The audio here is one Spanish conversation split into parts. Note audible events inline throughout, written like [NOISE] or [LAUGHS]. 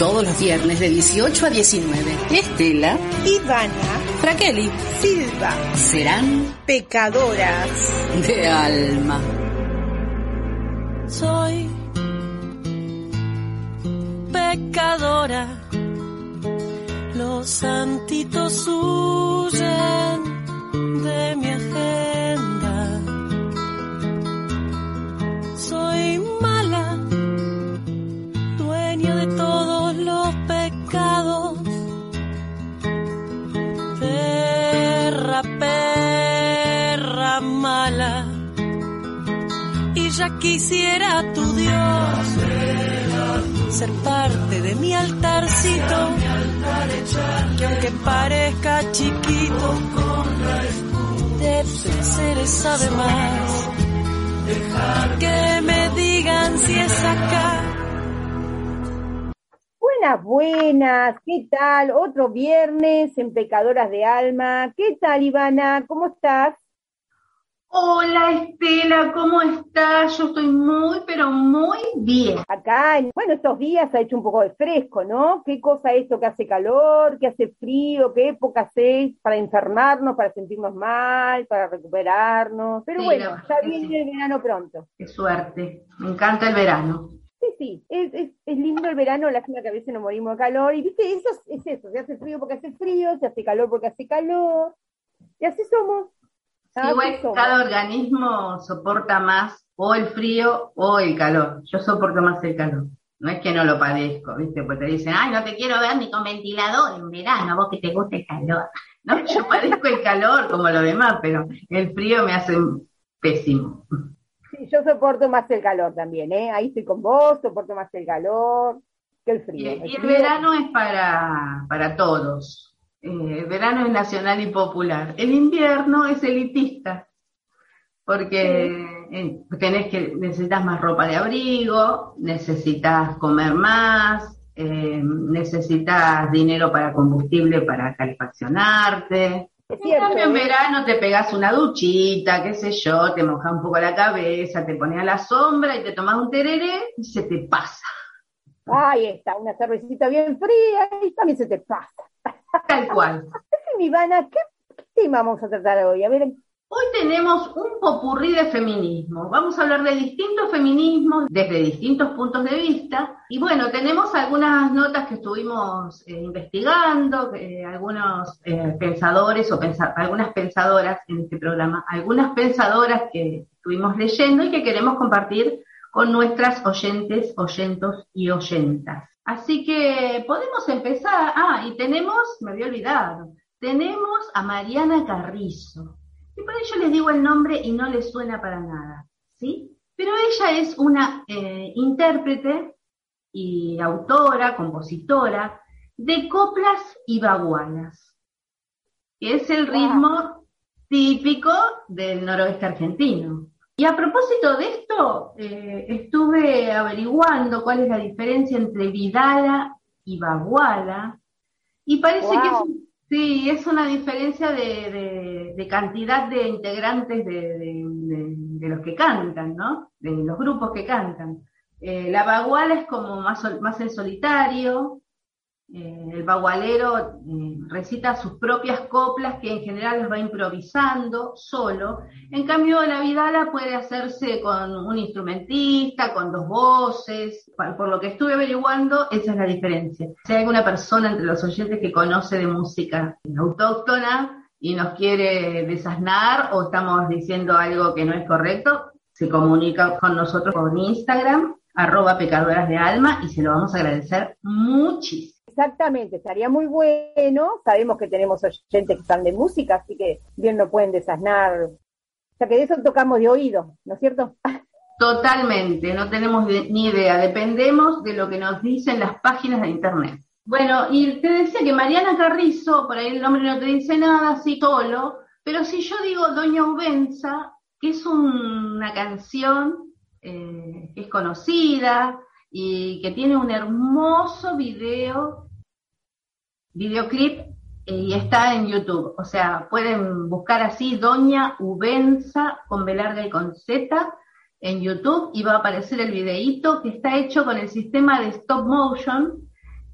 Todos los viernes de 18 a 19. Estela, Ivana, Fraqueli, Silva serán pecadoras. de alma. soy pecadora. Los santitos huyen de mi y ya quisiera tu Dios ser parte de mi altarcito, que aunque parezca chiquito, de seres sabe más. Que me digan si es acá. Buenas, buenas, ¿qué tal? Otro viernes en Pecadoras de Alma. ¿Qué tal, Ivana? ¿Cómo estás? Hola Estela, ¿cómo estás? Yo estoy muy, pero muy bien. Acá, en- bueno, estos días ha hecho un poco de fresco, ¿no? ¿Qué cosa esto que hace calor, que hace frío, qué épocas es para enfermarnos, para sentirnos mal, para recuperarnos? Pero Sí, bueno, la ya viene sí. el verano pronto. Qué suerte. Me encanta el verano. Sí, sí, es, es, es lindo el verano, lástima que a veces nos morimos de calor, y viste, eso es, es eso, se hace frío porque hace frío, se hace calor porque hace calor, y así somos. Así igual cada organismo soporta más o el frío o el calor. Yo soporto más el calor. No es que no lo padezco, ¿viste? Pues te dicen, ay, no te quiero ver ni con ventilador en verano, vos que te gusta el calor. [LAUGHS] No, yo padezco el calor como lo demás, pero el frío me hace pésimo. Sí, yo soporto más el calor también, ¿eh? Ahí estoy con vos, soporto más el calor que el frío. y el frío- verano es para, para todos. Eh, el verano es nacional y popular. El invierno es elitista, porque eh, tenés que, necesitas más ropa de abrigo, necesitas comer más, eh, necesitas dinero para combustible para calefaccionarte. En cambio, en ¿eh? verano te pegas una duchita, qué sé yo, te mojas un poco la cabeza, te pones a la sombra y te tomas un tereré y se te pasa. Ahí está, una cervecita bien fría y también se te pasa. Tal cual. Decime, Ivana, ¿qué, qué tema vamos a tratar hoy? A ver, Hoy tenemos un popurrí de feminismo. Vamos a hablar de distintos feminismos desde distintos puntos de vista. Y bueno, tenemos algunas notas que estuvimos eh, investigando, eh, algunos eh, pensadores o pensa- algunas pensadoras en este programa, algunas pensadoras que estuvimos leyendo y que queremos compartir con nuestras oyentes, oyentos y oyentas. Así que podemos empezar. Ah, y tenemos, me había olvidado, tenemos a Mariana Carrizo. Y por ello les digo el nombre y no les suena para nada, ¿sí? Pero ella es una eh, intérprete y autora, compositora de coplas y bagualas, que es el Wow. ritmo típico del noroeste argentino. Y a propósito de esto, eh, estuve averiguando cuál es la diferencia entre vidala y baguala, y parece que es, un- sí, es una diferencia de, de- de cantidad de integrantes de, de- de- de los que cantan, ¿no? De los grupos que cantan. Eh, la baguala es como más, sol- más en solitario, eh, el bagualero eh, recita sus propias coplas que en general las va improvisando solo. En cambio, la vidala puede hacerse con un instrumentista, con dos voces. Por por lo que estuve averiguando, esa es la diferencia. Si hay alguna persona entre los oyentes que conoce de música autóctona y nos quiere desasnar o estamos diciendo algo que no es correcto, se comunica con nosotros por Instagram, arroba pecadoras de alma, y se lo vamos a agradecer muchísimo. Exactamente, estaría muy bueno. Sabemos que tenemos oyentes que están de música, así que bien lo pueden desasnar. O sea que de eso tocamos de oído, ¿no es cierto? Totalmente, no tenemos ni idea, dependemos de lo que nos dicen las páginas de internet. Bueno, y te decía que Mariana Carrizo, por ahí el nombre no te dice nada, así solo, pero si yo digo Doña Ubenza, que es un- una canción eh, que es conocida y que tiene un hermoso video, videoclip, eh, y está en YouTube. O sea, pueden buscar así Doña Ubenza con B larga y con Z en YouTube y va a aparecer el videíto que está hecho con el sistema de stop motion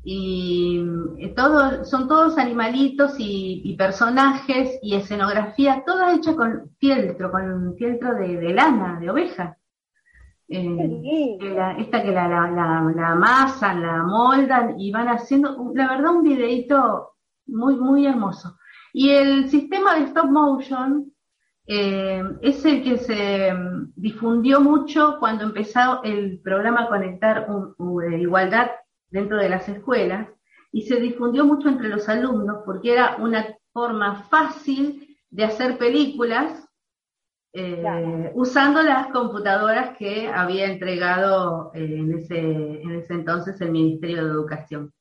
y eh, son todos animalitos y, personajes y escenografía, toda hecha con fieltro, con fieltro de, lana, de oveja. Eh, esta que la, la, la, la, amasan, la moldan y van haciendo, la verdad, un videito muy, muy hermoso. Y el sistema de stop motion eh, es el que se mm, difundió mucho cuando empezó el programa Conectar Igualdad dentro de las escuelas y se difundió mucho entre los alumnos porque era una forma fácil de hacer películas eh, usando las computadoras que había entregado eh, en, ese, en ese entonces el Ministerio de Educación.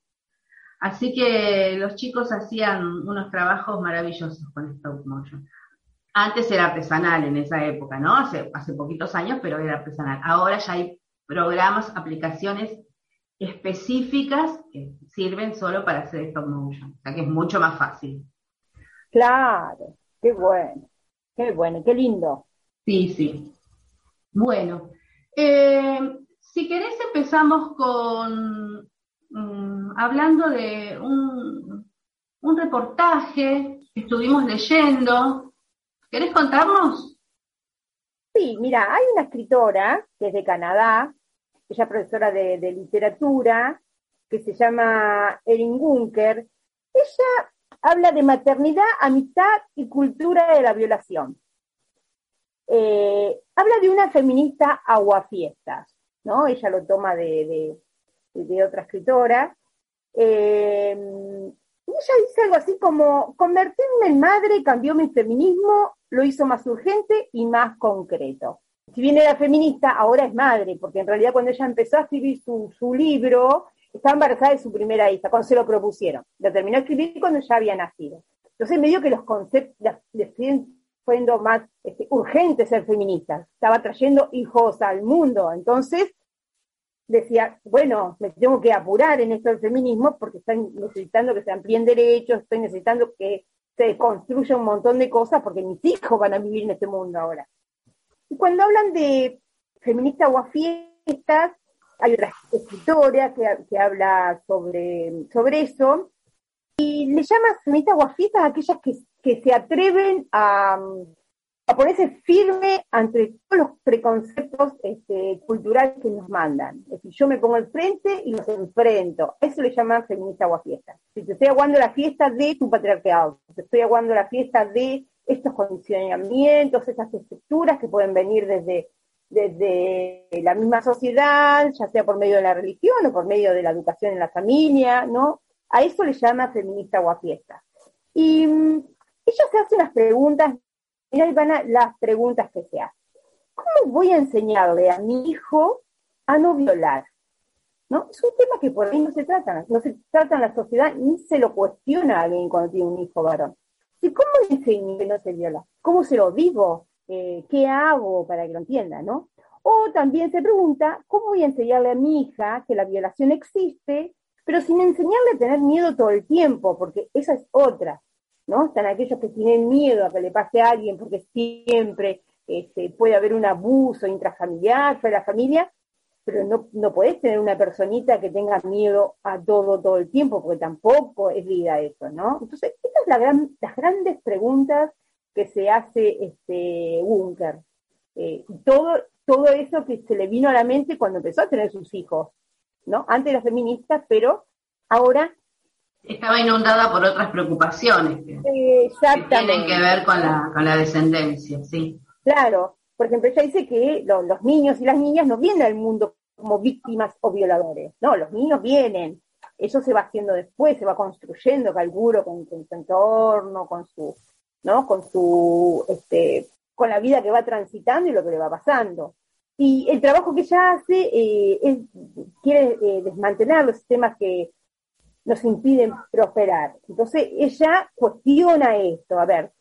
Así que los chicos hacían unos trabajos maravillosos con stop motion. Antes era artesanal en esa época, ¿no? Hace, hace poquitos años, pero era artesanal. Ahora ya hay programas, aplicaciones específicas que sirven solo para hacer stop motion. O sea que es mucho más fácil. Claro, qué bueno, qué bueno, qué lindo. Sí, sí. Bueno, eh, si querés empezamos con mm, hablando de un, un reportaje que estuvimos leyendo. ¿Querés contarnos? Sí, mira, hay una escritora que es de Canadá, ella es profesora de, literatura, que se llama Erin Gunker. Ella habla de maternidad, amistad y cultura de la violación. Eh, habla de una feminista aguafiestas, ¿no? Ella lo toma de, otra escritora. Eh, ella dice algo así como, convertirme en madre cambió mi feminismo, lo hizo más urgente y más concreto si bien era feminista, ahora es madre, porque en realidad cuando ella empezó a escribir su, su libro, estaba embarazada de su primera hija, cuando se lo propusieron. Lo terminó de escribir cuando ya había nacido. Entonces me dio que los conceptos le siguen siendo más este, urgente ser feminista. Estaba trayendo hijos al mundo. Entonces decía, bueno, me tengo que apurar en esto del feminismo porque están necesitando que se amplíen derechos, estoy necesitando que se construya un montón de cosas porque mis hijos van a vivir en este mundo ahora. Y cuando hablan de feminista o fiestas, hay otra escritora que, habla sobre, sobre eso, y le llama feminista o fiestas a aquellas que, que se atreven a, a, ponerse firme ante todos los preconceptos este, culturales que nos mandan. Es decir, yo me pongo al frente y los enfrento. Eso le llaman feminista o fiestas. Si te estoy aguando la fiesta de tu patriarcado, te estoy aguando la fiesta de estos condicionamientos, estas estructuras que pueden venir desde, desde la misma sociedad, ya sea por medio de la religión o por medio de la educación en la familia, ¿no? A eso le llama feminista o a fiesta. Y mm, ella se hace unas preguntas, y ahí van las preguntas que se hacen. ¿Cómo voy a enseñarle a mi hijo a no violar? ¿No? Es un tema que por ahí no se trata, no se trata en la sociedad, ni se lo cuestiona a alguien cuando tiene un hijo varón. ¿cómo le enseño que no se viola? ¿Cómo se lo digo? Eh, ¿Qué hago para que lo entienda, no? O también se pregunta, ¿cómo voy a enseñarle a mi hija que la violación existe, pero sin enseñarle a tener miedo todo el tiempo? Porque esa es otra, ¿no? Están aquellos que tienen miedo a que le pase a alguien porque siempre este, puede haber un abuso intrafamiliar de la familia, pero no, no podés tener una personita que tenga miedo a todo todo el tiempo, porque tampoco es vida eso, ¿no? Entonces, estas son la gran, las grandes preguntas que se hace este Bunker. Eh, todo, todo eso que se le vino a la mente cuando empezó a tener sus hijos, ¿no? Antes era feminista, pero ahora... Estaba inundada por otras preocupaciones que, tienen que ver con la, con la descendencia, sí. Claro, por ejemplo, ella dice que los niños y las niñas no vienen al mundo como víctimas o violadores, no, los niños vienen, eso se va haciendo después, se va construyendo, calculo, con, su entorno, con su, ¿no? Con su, este, con la vida que va transitando y lo que le va pasando. Y el trabajo que ella hace eh, es, quiere eh, desmantelar los sistemas que nos impiden prosperar. Entonces ella cuestiona esto, a ver,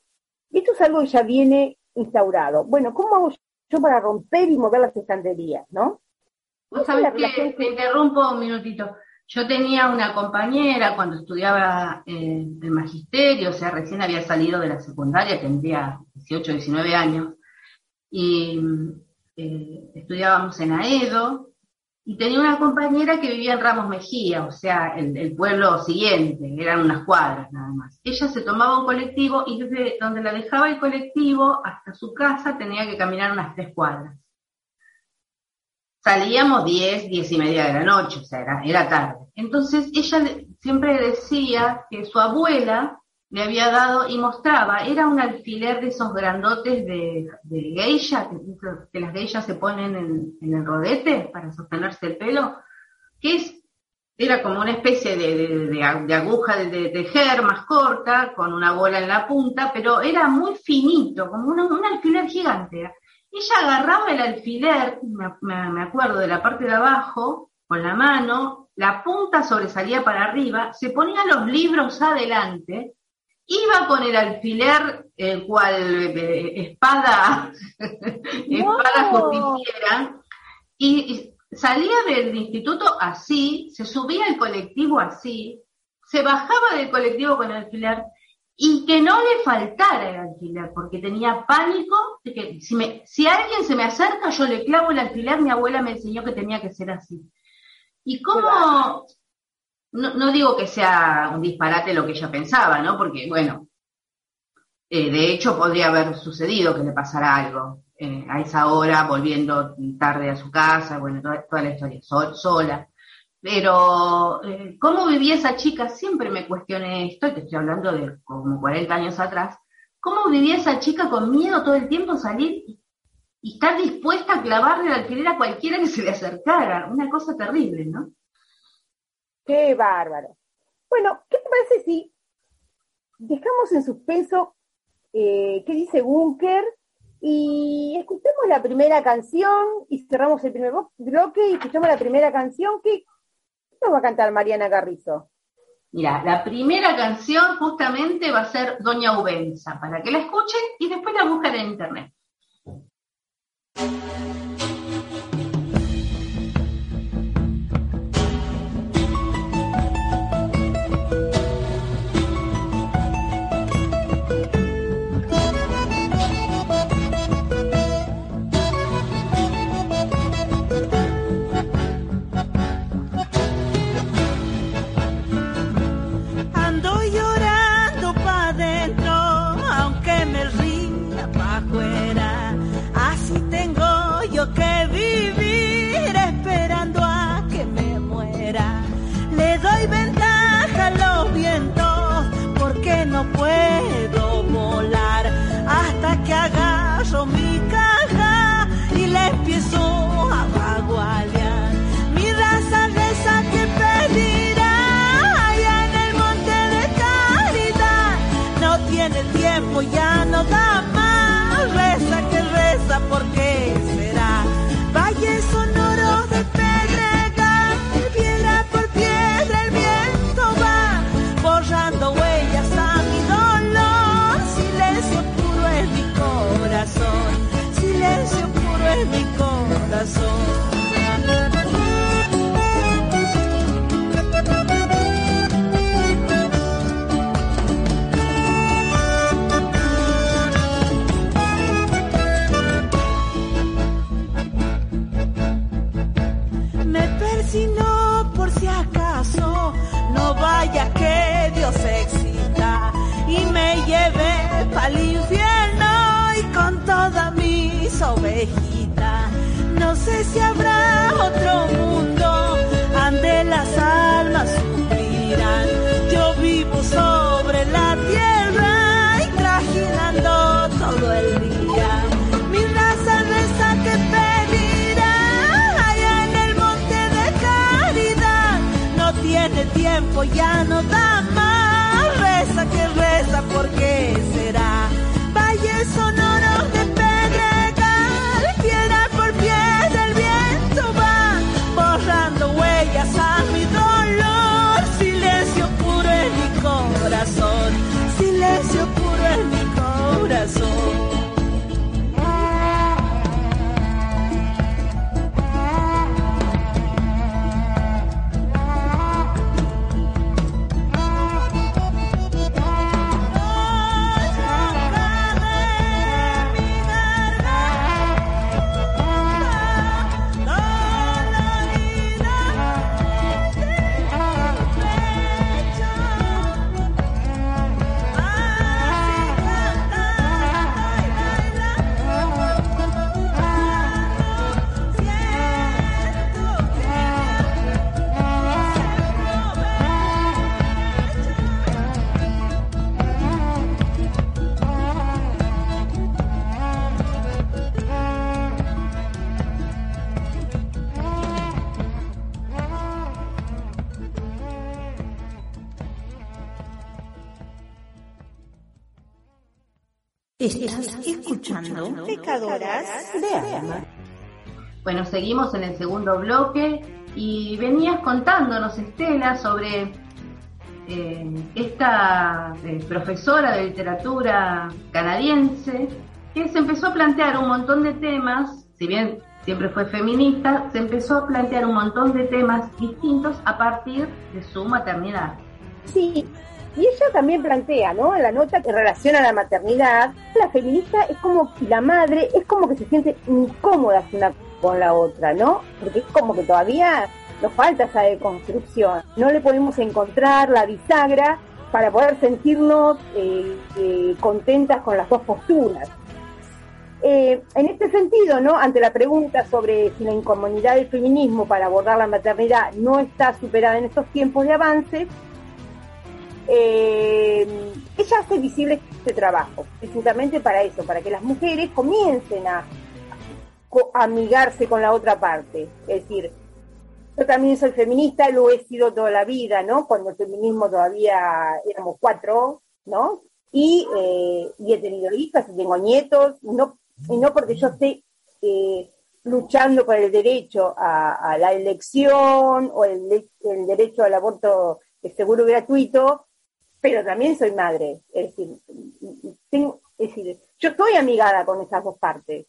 esto es algo que ya viene instaurado. Bueno, ¿cómo hago yo para romper y mover las estanterías, no? Vos sabés que, te interrumpo un minutito. Yo tenía una compañera cuando estudiaba eh, el magisterio, o sea, recién había salido de la secundaria, tendría 18, 19 años, y eh, estudiábamos en AEDO, y tenía una compañera que vivía en Ramos Mejía, o sea, el, el, pueblo siguiente, eran unas cuadras nada más. Ella se tomaba un colectivo y desde donde la dejaba el colectivo hasta su casa tenía que caminar unas tres cuadras. Salíamos diez, diez y media de la noche, o sea, era, era tarde. Entonces ella siempre decía que su abuela le había dado y mostraba, era un alfiler de esos grandotes de, de geisha, que, las geishas se ponen en, el rodete para sostenerse el pelo, que es, era como una especie de, de, aguja de, tejer más corta, con una bola en la punta, pero era muy finito, como un alfiler gigante. Ella agarraba el alfiler, me, me acuerdo, de la parte de abajo, con la mano, la punta sobresalía para arriba, se ponía los libros adelante, iba con el alfiler, cual eh, espada, [LAUGHS] espada justiciera, y, salía del instituto así, se subía al colectivo así, se bajaba del colectivo con el alfiler y que no le faltara el alfiler, porque tenía pánico de que si, me, si alguien se me acerca, yo le clavo el alfiler, mi abuela me enseñó que tenía que ser así. Y cómo, no, no, digo que sea un disparate lo que ella pensaba, ¿no? Porque, bueno, eh, de hecho podría haber sucedido que le pasara algo eh, a esa hora, volviendo tarde a su casa, bueno, toda, toda la historia, sola. Pero, eh, ¿cómo vivía esa chica? Siempre me cuestioné esto, te estoy hablando de como 40 años atrás. ¿Cómo vivía esa chica con miedo todo el tiempo salir y, estar dispuesta a clavarle el alquiler a cualquiera que se le acercara? Una cosa terrible, ¿no? Qué bárbaro. Bueno, ¿qué te parece si dejamos en suspenso eh, qué dice Bunker y escuchemos la primera canción y cerramos el primer bloque y escuchamos la primera canción que va a cantar Mariana Carrizo. Mira, la primera canción justamente va a ser Doña Ubenza, para que la escuchen y después la busquen en internet. Ya no da más. Reza que reza, ¿por qué será? Valle sonoro escuchando Pecadoras de Alma. Bueno, seguimos en el segundo bloque y venías contándonos, Estela, sobre eh, esta eh, profesora de literatura canadiense que se empezó a plantear un montón de temas, si bien siempre fue feminista, se empezó a plantear un montón de temas distintos a partir de su maternidad. Sí, y ella también plantea, ¿no? En la nota que relaciona la maternidad, la feminista es como la madre es como que se siente incómoda una con la otra, ¿no? Porque es como que todavía nos falta esa deconstrucción. No le podemos encontrar la bisagra para poder sentirnos eh, eh, contentas con las dos posturas. Eh, en este sentido, ¿no? ante la pregunta sobre si la incomodidad del feminismo para abordar la maternidad no está superada en estos tiempos de avance, ella hace visible este trabajo, precisamente para eso, para que las mujeres comiencen a amigarse con la otra parte. Es decir, yo también soy feminista, lo he sido toda la vida, ¿no? Cuando el feminismo todavía éramos cuatro, ¿no? Y, eh, he tenido hijas y tengo nietos, no, y no porque yo esté eh, luchando por el derecho a, la elección o el, derecho al aborto seguro gratuito, pero también soy madre. Es decir, yo estoy amigada con esas dos partes.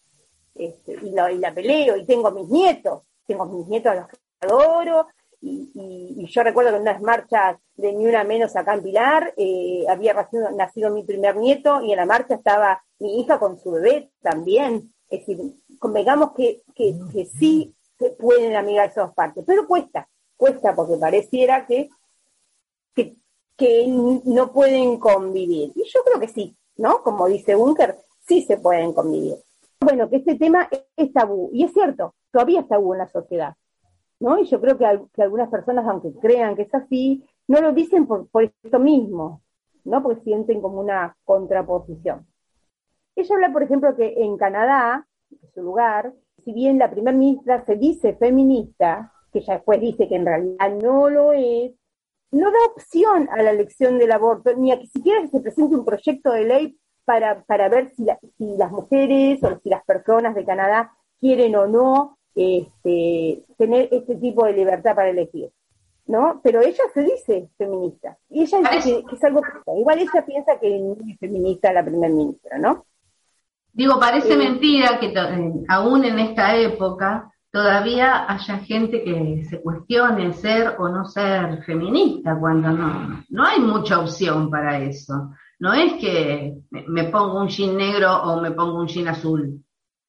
Este, y, la, y, la, peleo, y tengo mis nietos, tengo mis nietos a los que adoro, y, yo recuerdo que en unas marchas de Ni Una Menos acá en Pilar, eh, había nacido, mi primer nieto, y en la marcha estaba mi hija con su bebé también, es decir, convengamos que, que, que sí se pueden amigar esas dos partes, pero cuesta, cuesta porque pareciera que, que, que no pueden convivir. Y yo creo que sí, ¿no? Como dice Bunker, sí se pueden convivir bueno, que este tema es tabú. Y es cierto, todavía es tabú en la sociedad. ¿no? Y yo creo que, algunas personas, aunque crean que es así, no lo dicen por, esto mismo, ¿no? Porque sienten como una contraposición. Ella habla, por ejemplo, que en Canadá, en su lugar, si bien la primera ministra se dice feminista, que ya después dice que en realidad no lo es, no da opción a la elección del aborto, ni a que siquiera se presente un proyecto de ley para, para ver si, si las mujeres o si las personas de Canadá quieren o no este, tener este tipo de libertad para elegir. ¿no? Pero ella se dice feminista. Y ella dice que, es algo Igual ella piensa que es feminista la primera ministra, ¿no? Digo, parece eh, mentira que eh, aún en esta época todavía haya gente que se cuestione ser o no ser feminista, cuando no, no hay mucha opción para eso. No es que me pongo un jean negro o me pongo un jean azul.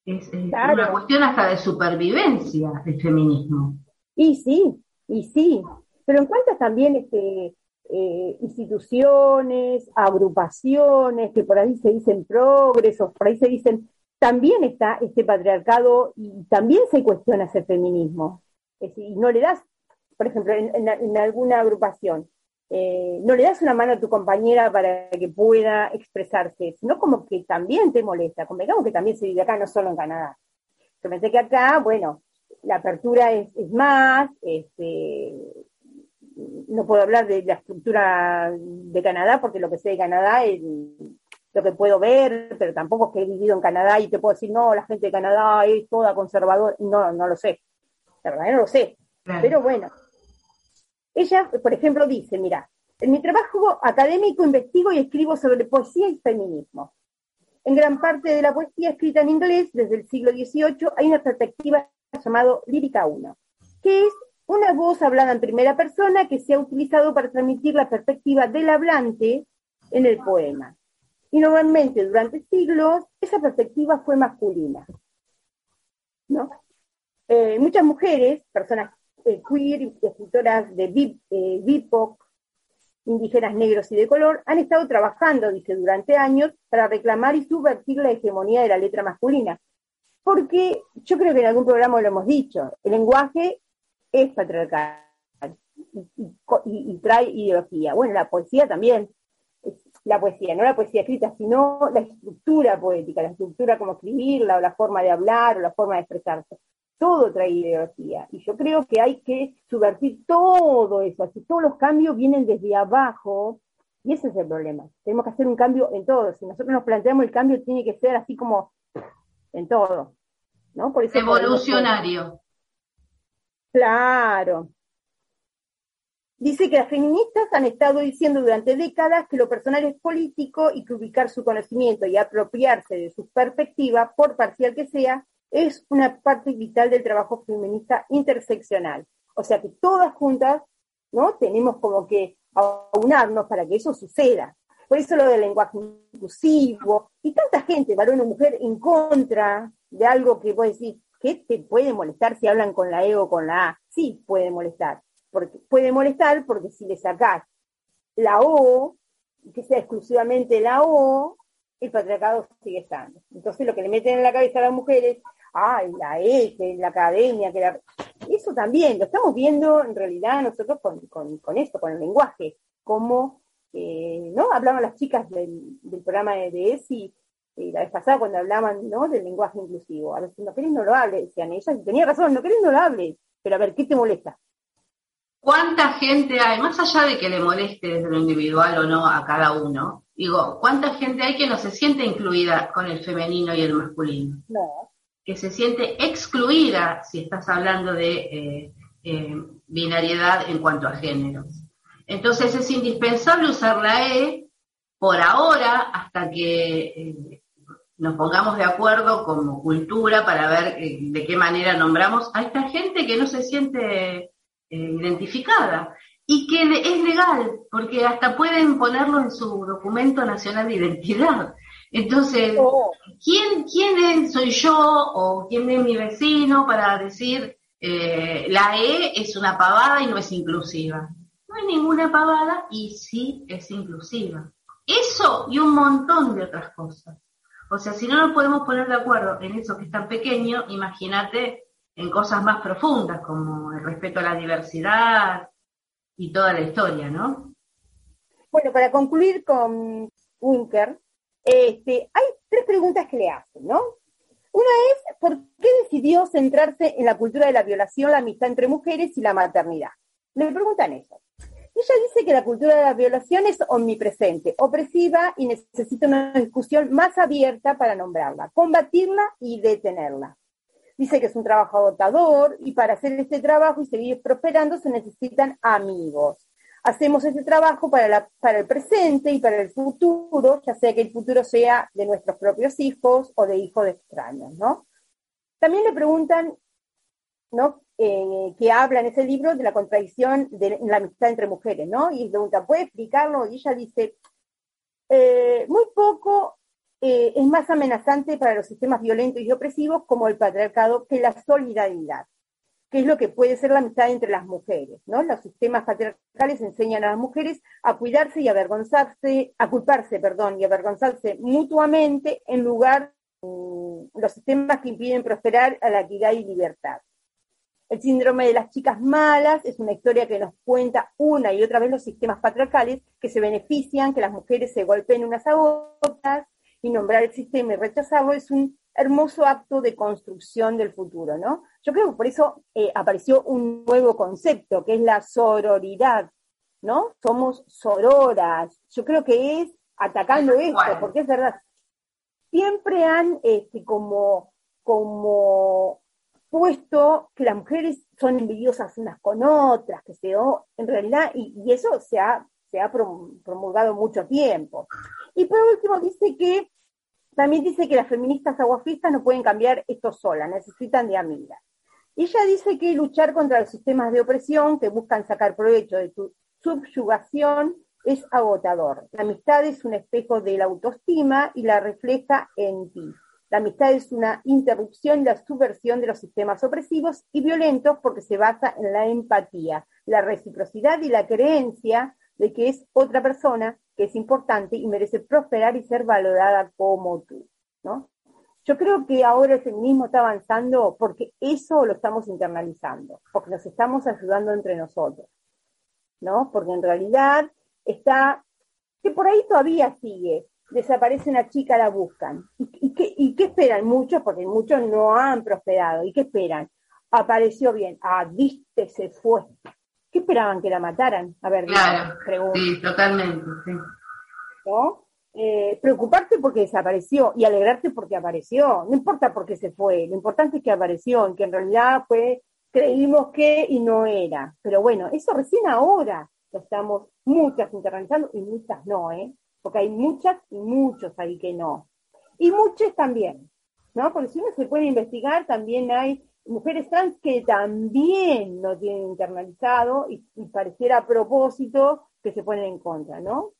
Es, una cuestión hasta de supervivencia el feminismo. Y sí, y sí. Pero en cuanto también este, eh, instituciones, agrupaciones, que por ahí se dicen progresos, por ahí se dicen, también está este patriarcado y también se cuestiona ese feminismo. y no le das, por ejemplo, en alguna agrupación, eh, no le das una mano a tu compañera para que pueda expresarse, sino como que también te molesta. Convengamos que también se vive acá, no solo en Canadá. Yo pensé que acá, bueno, la apertura es, más, este, no puedo hablar de la estructura de Canadá, porque lo que sé de Canadá es lo que puedo ver, pero tampoco es que he vivido en Canadá y te puedo decir, no, la gente de Canadá es toda conservadora. No, no lo sé. La verdad, no lo sé. Pero bueno, ella, por ejemplo, dice, mira, en mi trabajo académico investigo y escribo sobre poesía y feminismo. En gran parte de la poesía escrita en inglés desde el siglo XVIII hay una perspectiva llamada lírica 1, que es una voz hablada en primera persona que se ha utilizado para transmitir la perspectiva del hablante en el poema. Y normalmente durante siglos esa perspectiva fue masculina. ¿no? Eh, muchas mujeres, personas eh, queer y escritoras de BIPOC, eh, indígenas negros y de color, han estado trabajando, dice, durante años para reclamar y subvertir la hegemonía de la letra masculina. Porque yo creo que en algún programa lo hemos dicho, el lenguaje es patriarcal y, trae ideología. Bueno, la poesía también, la poesía, no la poesía escrita, sino la estructura poética, la estructura como escribirla, o la forma de hablar, o la forma de expresarse todo trae ideología. Y yo creo que hay que subvertir todo eso, así todos los cambios vienen desde abajo, Y ese es el problema. Tenemos que hacer un cambio en todo. Si nosotros nos planteamos el cambio, tiene que ser así como en todo. ¿no? Por eso Evolucionario. Claro. Dice que las feministas han estado diciendo durante décadas que lo personal es político y que ubicar su conocimiento y apropiarse de su perspectiva, por parcial que sea, es una parte vital del trabajo feminista interseccional. O sea que todas juntas, ¿no? Tenemos como que aunarnos para que eso suceda. Por eso lo del lenguaje inclusivo y tanta gente, varón o mujer, en contra de algo que vos decís, ¿qué te puede molestar si hablan con la E o con la A? Sí, puede molestar porque puede molestar porque si le sacás la O, que sea exclusivamente la O, el patriarcado sigue estando. Entonces lo que le meten en la cabeza a las mujeres, ay, la E, la academia, que la... Eso también, lo estamos viendo en realidad nosotros con, con, esto, con el lenguaje, como, eh, ¿no? Hablaban las chicas del, programa de, ESI eh, la vez pasada cuando hablaban, ¿no? Del lenguaje inclusivo. A si no querés no lo hables, decían ellas, y tenía razón, no querés no lo hables, pero a ver, ¿qué te molesta? ¿Cuánta gente hay, más allá de que le moleste desde lo individual o no a cada uno, digo, cuánta gente hay que no se siente incluida con el femenino y el masculino? No. Que se siente excluida si estás hablando de eh, eh, binariedad en cuanto a géneros. Entonces es indispensable usar la E por ahora hasta que eh, nos pongamos de acuerdo como cultura para ver de qué manera nombramos a esta gente que no se siente eh, identificada y que es legal, porque hasta pueden ponerlo en su documento nacional de identidad. Entonces, oh. ¿quién, ¿quién soy yo o quién es mi vecino para decir eh, la E es una pavada y no es inclusiva? No hay ninguna pavada y sí es inclusiva. Eso y un montón de otras cosas. O sea, si no nos podemos poner de acuerdo en eso que es tan pequeño, imagínate en cosas más profundas como el respeto a la diversidad y toda la historia, ¿no? Bueno, para concluir con Unker, este, hay tres preguntas que le hacen, ¿no? Una es, ¿por qué decidió centrarse en la cultura de la violación, la amistad entre mujeres y la maternidad? Le preguntan eso. Ella dice que la cultura de la violación es omnipresente, opresiva y necesita una discusión más abierta para nombrarla, combatirla y detenerla. Dice que es un trabajo agotador y para hacer este trabajo y seguir prosperando se necesitan amigos. Hacemos este trabajo para, para el presente y para el futuro, ya sea que el futuro sea de nuestros propios hijos o de hijos de extraños, ¿no? También le preguntan, ¿no? Eh, que habla en ese libro de la contradicción de la amistad entre mujeres, ¿no? Y pregunta, ¿puede explicarlo? Y ella dice, eh, muy poco eh, es más amenazante para los sistemas violentos y opresivos como el patriarcado que la solidaridad, que es lo que puede ser la amistad entre las mujeres, ¿no? Los sistemas patriarcales enseñan a las mujeres a cuidarse y avergonzarse, a culparse, perdón, y avergonzarse mutuamente en lugar de mm, los sistemas que impiden prosperar a la equidad y libertad. El síndrome de las chicas malas es una historia que nos cuenta una y otra vez los sistemas patriarcales que se benefician, que las mujeres se golpeen unas a otras, y nombrar el sistema y rechazarlo es un hermoso acto de construcción del futuro, ¿no? Yo creo que por eso eh, apareció un nuevo concepto, que es la sororidad, ¿no? Somos sororas. Yo creo que es atacando esto, porque es verdad. Siempre han este, como, como puesto que las mujeres son envidiosas unas con otras, que se, en realidad, y, y eso se ha, se ha promulgado mucho tiempo. Y por último dice que, también dice que las feministas aguafistas no pueden cambiar esto solas, necesitan de amigas. Ella dice que luchar contra los sistemas de opresión que buscan sacar provecho de tu subyugación es agotador. La amistad es un espejo de la autoestima y la refleja en ti. La amistad es una interrupción y la subversión de los sistemas opresivos y violentos porque se basa en la empatía, la reciprocidad y la creencia de que es otra persona que es importante y merece prosperar y ser valorada como tú, ¿no? Yo creo que ahora el feminismo está avanzando porque eso lo estamos internalizando, porque nos estamos ayudando entre nosotros, ¿no? Porque en realidad está, que por ahí todavía sigue, desaparece una chica, la buscan. ¿Y, qué, y qué esperan? Muchos, porque muchos no han prosperado. ¿Y qué esperan? Apareció bien. Ah, viste, se fue. ¿Qué esperaban que la mataran? A ver, Claro, pregunto, Sí, totalmente, sí. ¿no? Eh, preocuparte porque desapareció y alegrarte porque apareció. No importa por qué se fue, lo importante es que apareció, y que en realidad fue, creímos que y no era. Pero bueno, eso recién ahora lo estamos muchas internalizando y muchas no, ¿eh? Porque hay muchas y muchos ahí que no. Y muchos también, ¿no? Porque si uno se puede investigar, también hay mujeres trans que también lo tienen internalizado y, y pareciera a propósito que se ponen en contra, ¿no?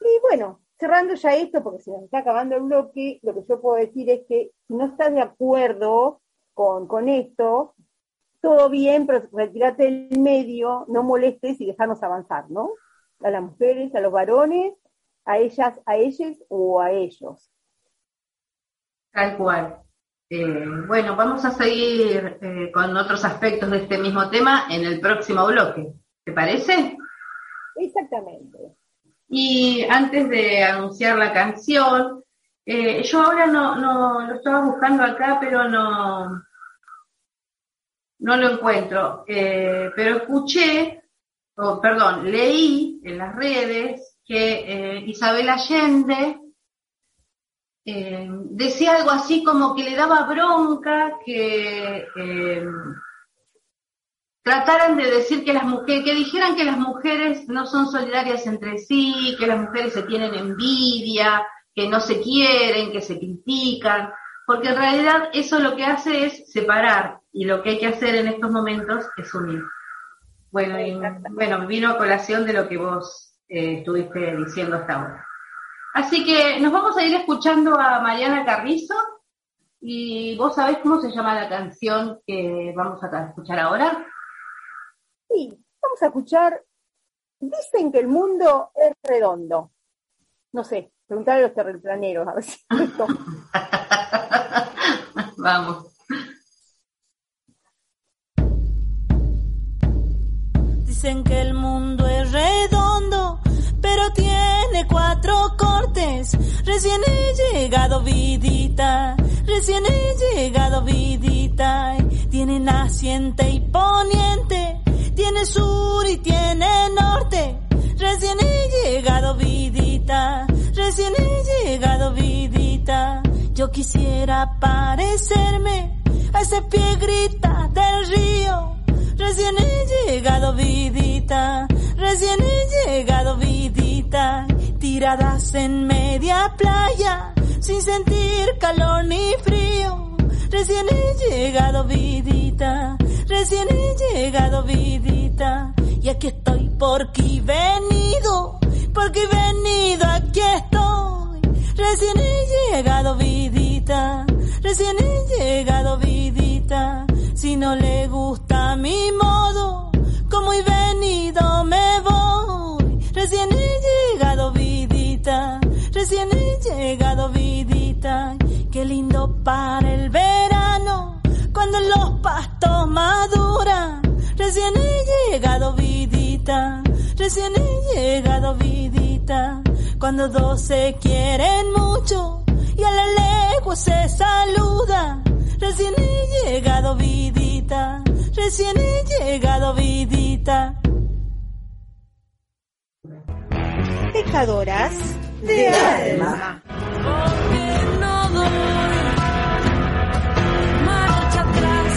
Y bueno, cerrando ya esto, porque se nos está acabando el bloque, lo que yo puedo decir es que si no estás de acuerdo con, con esto, todo bien, pero retirate del medio, no molestes y dejarnos avanzar, ¿no? A las mujeres, a los varones, a ellas, a ellos o a ellos. Tal cual. Eh, bueno, vamos a seguir eh, con otros aspectos de este mismo tema en el próximo bloque. ¿Te parece? Exactamente. Y antes de anunciar la canción, eh, yo ahora no, no lo estaba buscando acá, pero no, no lo encuentro. Pero escuché, o perdón, leí en las redes que Isabel Allende eh, decía algo así como que le daba bronca que eh, trataran de decir que las mujeres, que dijeran que las mujeres no son solidarias entre sí, que las mujeres se tienen envidia, que no se quieren, que se critican, porque en realidad eso lo que hace es separar y lo que hay que hacer en estos momentos es unir. Bueno, y, bueno, vino a colación de lo que vos eh, estuviste diciendo hasta ahora. Así que nos vamos a ir escuchando a Mariana Carrizo y vos sabés cómo se llama la canción que vamos a escuchar ahora. Sí, vamos a escuchar. Dicen que el mundo es redondo. No sé, preguntar a los terraplaneros a ver si esto. [LAUGHS] Vamos. Dicen que el mundo es redondo, tiene cuatro cortes. Recién he llegado vidita, recién he llegado vidita. Tiene naciente y poniente, tiene sur y tiene norte. Recién he llegado vidita, recién he llegado vidita. Yo quisiera parecerme a ese pie grita del río. Recién he llegado vidita, recién he llegado vidita, tiradas en media playa, sin sentir calor ni frío. Recién he llegado vidita, recién he llegado vidita, y aquí estoy porque he venido, porque he venido, aquí estoy. Recién he llegado vidita, recién he llegado vidita. Si no le gusta mi modo, como he venido me voy. Recién he llegado vidita, recién he llegado vidita. Qué lindo para el verano, cuando los pastos maduran. Recién he llegado vidita, recién he llegado vidita. Cuando dos se quieren mucho y a la legua se saluda. Recién he llegado vidita, recién he llegado vidita. Pecadoras de alma. Porque no doy marcha atrás.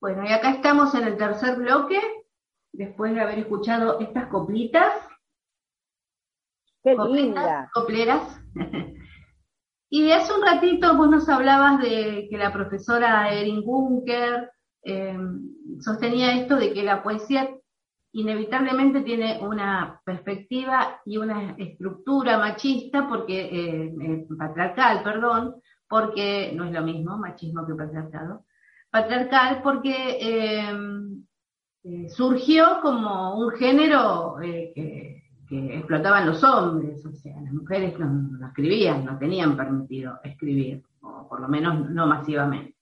Bueno, y acá estamos en el tercer bloque, después de haber escuchado estas coplitas. Qué coplitas, linda. Copleras. [LAUGHS] y hace un ratito vos nos hablabas de que la profesora Erin Bunker eh, sostenía esto de que la poesía inevitablemente tiene una perspectiva y una estructura machista, porque eh, eh, patriarcal, perdón, porque no es lo mismo machismo que patriarcado, patriarcal porque eh, eh, surgió como un género eh, que, que explotaban los hombres, o sea, las mujeres no, escribían, no tenían permitido escribir, o por lo menos no masivamente.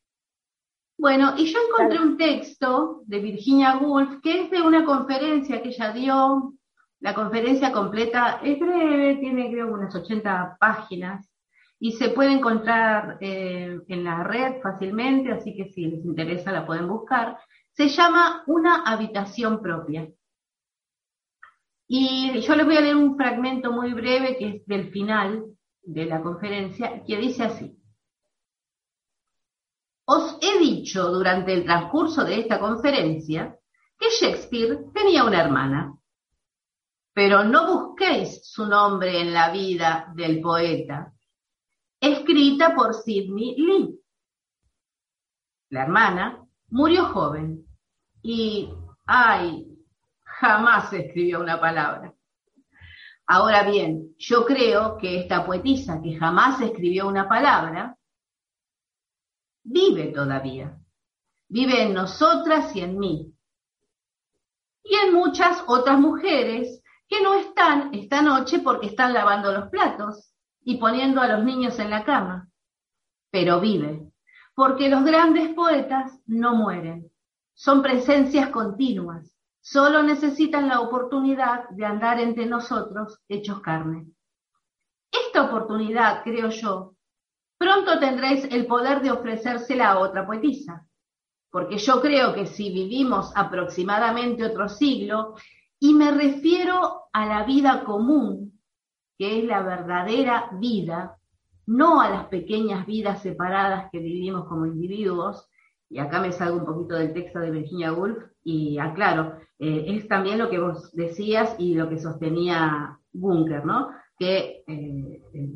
Bueno, y yo encontré un texto de Virginia Woolf que es de una conferencia que ella dio. La conferencia completa es breve, tiene creo unas 80 páginas y se puede encontrar eh, en la red fácilmente, así que si les interesa la pueden buscar. se llama Una habitación propia. Y yo les voy a leer un fragmento muy breve que es del final de la conferencia, que dice así. Os he dicho durante el transcurso de esta conferencia que Shakespeare tenía una hermana, pero no busquéis su nombre en la vida del poeta, escrita por Sidney Lee. La hermana murió joven y, ay, jamás escribió una palabra. Ahora bien, yo creo que esta poetisa que jamás escribió una palabra, vive todavía. Vive en nosotras y en mí. Y en muchas otras mujeres que no están esta noche porque están lavando los platos y poniendo a los niños en la cama. Pero vive, porque los grandes poetas no mueren. Son presencias continuas Solo necesitan la oportunidad de andar entre nosotros hechos carne. Esta oportunidad, creo yo, pronto tendréis el poder de ofrecérsela a otra poetisa, porque yo creo que si vivimos aproximadamente otro siglo, y me refiero a la vida común, que es la verdadera vida, no a las pequeñas vidas separadas que vivimos como individuos, y acá me salgo un poquito del texto de Virginia Woolf y aclaro, eh, es también lo que vos decías y lo que sostenía Bunker, ¿no? Que eh, eh,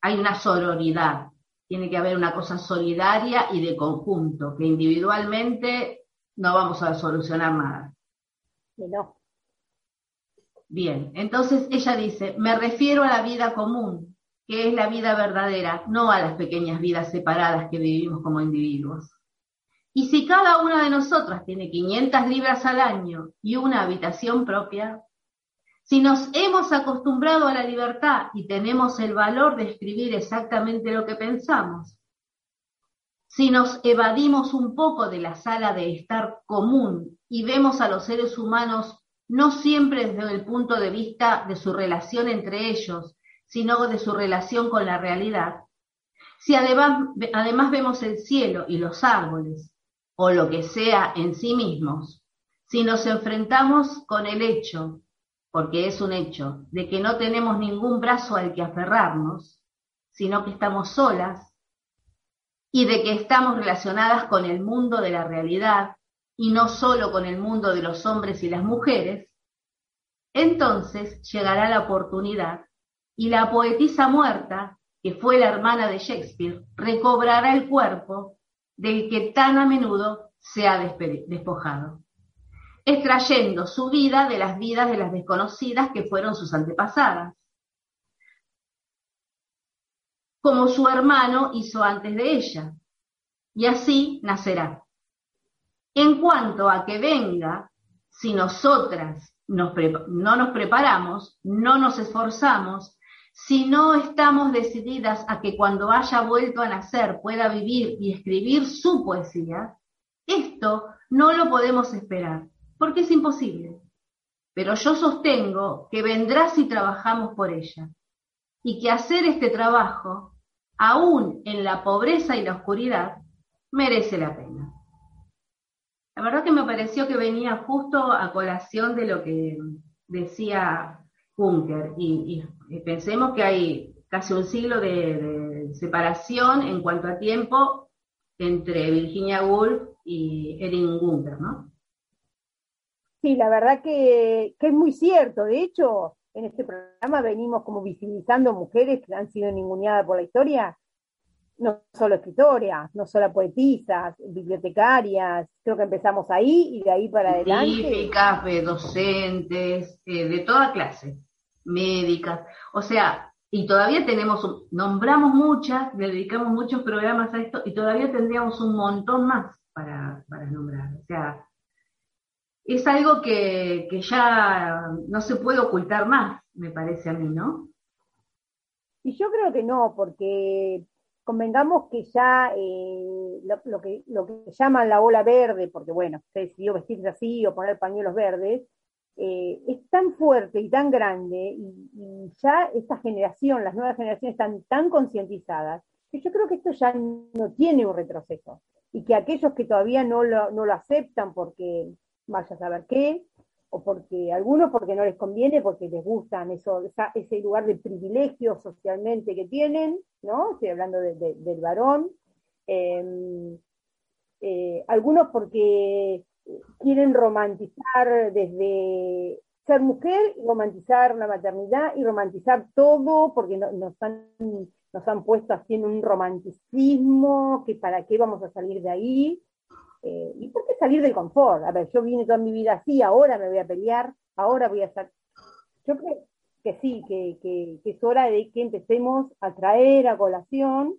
hay una sororidad, tiene que haber una cosa solidaria y de conjunto, que individualmente no vamos a solucionar nada. No. Bien, entonces ella dice, me refiero a la vida común, que es la vida verdadera, no a las pequeñas vidas separadas que vivimos como individuos. Y si cada una de nosotras tiene 500 libras al año y una habitación propia, si nos hemos acostumbrado a la libertad y tenemos el valor de escribir exactamente lo que pensamos, si nos evadimos un poco de la sala de estar común y vemos a los seres humanos no siempre desde el punto de vista de su relación entre ellos, sino de su relación con la realidad, si además, además vemos el cielo y los árboles, o lo que sea en sí mismos, si nos enfrentamos con el hecho, porque es un hecho, de que no tenemos ningún brazo al que aferrarnos, sino que estamos solas, y de que estamos relacionadas con el mundo de la realidad y no solo con el mundo de los hombres y las mujeres, entonces llegará la oportunidad y la poetisa muerta, que fue la hermana de Shakespeare, recobrará el cuerpo del que tan a menudo se ha despojado, extrayendo su vida de las vidas de las desconocidas que fueron sus antepasadas, como su hermano hizo antes de ella, y así nacerá. En cuanto a que venga, si nosotras no nos preparamos, no nos esforzamos, si no estamos decididas a que cuando haya vuelto a nacer pueda vivir y escribir su poesía, esto no lo podemos esperar, porque es imposible. Pero yo sostengo que vendrá si trabajamos por ella, y que hacer este trabajo, aún en la pobreza y la oscuridad, merece la pena. La verdad que me pareció que venía justo a colación de lo que decía Juncker. Y, pensemos que hay casi un siglo de, separación en cuanto a tiempo entre Virginia Woolf y Erin Juncker, ¿no? Sí, la verdad que, que, es muy cierto. De hecho, en este programa venimos como visibilizando mujeres que han sido ninguneadas por la historia no solo escritoras, no solo poetisas, bibliotecarias, creo que empezamos ahí y de ahí para adelante. Científicas, docentes, eh, de toda clase, médicas, o sea, y todavía tenemos, nombramos muchas, dedicamos muchos programas a esto y todavía tendríamos un montón más para, para nombrar, o sea, es algo que, que ya no se puede ocultar más, me parece a mí, ¿no? Y yo creo que no, porque convengamos que ya eh, lo, que, lo que llaman la ola verde, porque bueno, se decidió vestirse así o poner pañuelos verdes, eh, es tan fuerte y tan grande y, ya esta generación, las nuevas generaciones están tan concientizadas yo creo que esto ya no tiene un retroceso y que aquellos que todavía no lo, no lo aceptan porque vaya a saber qué, o porque algunos porque no les conviene, porque les gustan eso, ese lugar de privilegio socialmente que tienen, ¿no? Estoy hablando del varón. Em, eh, algunos porque quieren romantizar desde ser mujer, romantizar la maternidad y romantizar todo, porque nos, han, nos han puesto así en un romanticismo, que para qué vamos a salir de ahí. Eh, ¿Y por qué salir del confort? A ver, yo vine toda mi vida así, ahora me voy a pelear, ahora voy a estar... Yo creo que sí, que, que es hora de que empecemos a traer a colación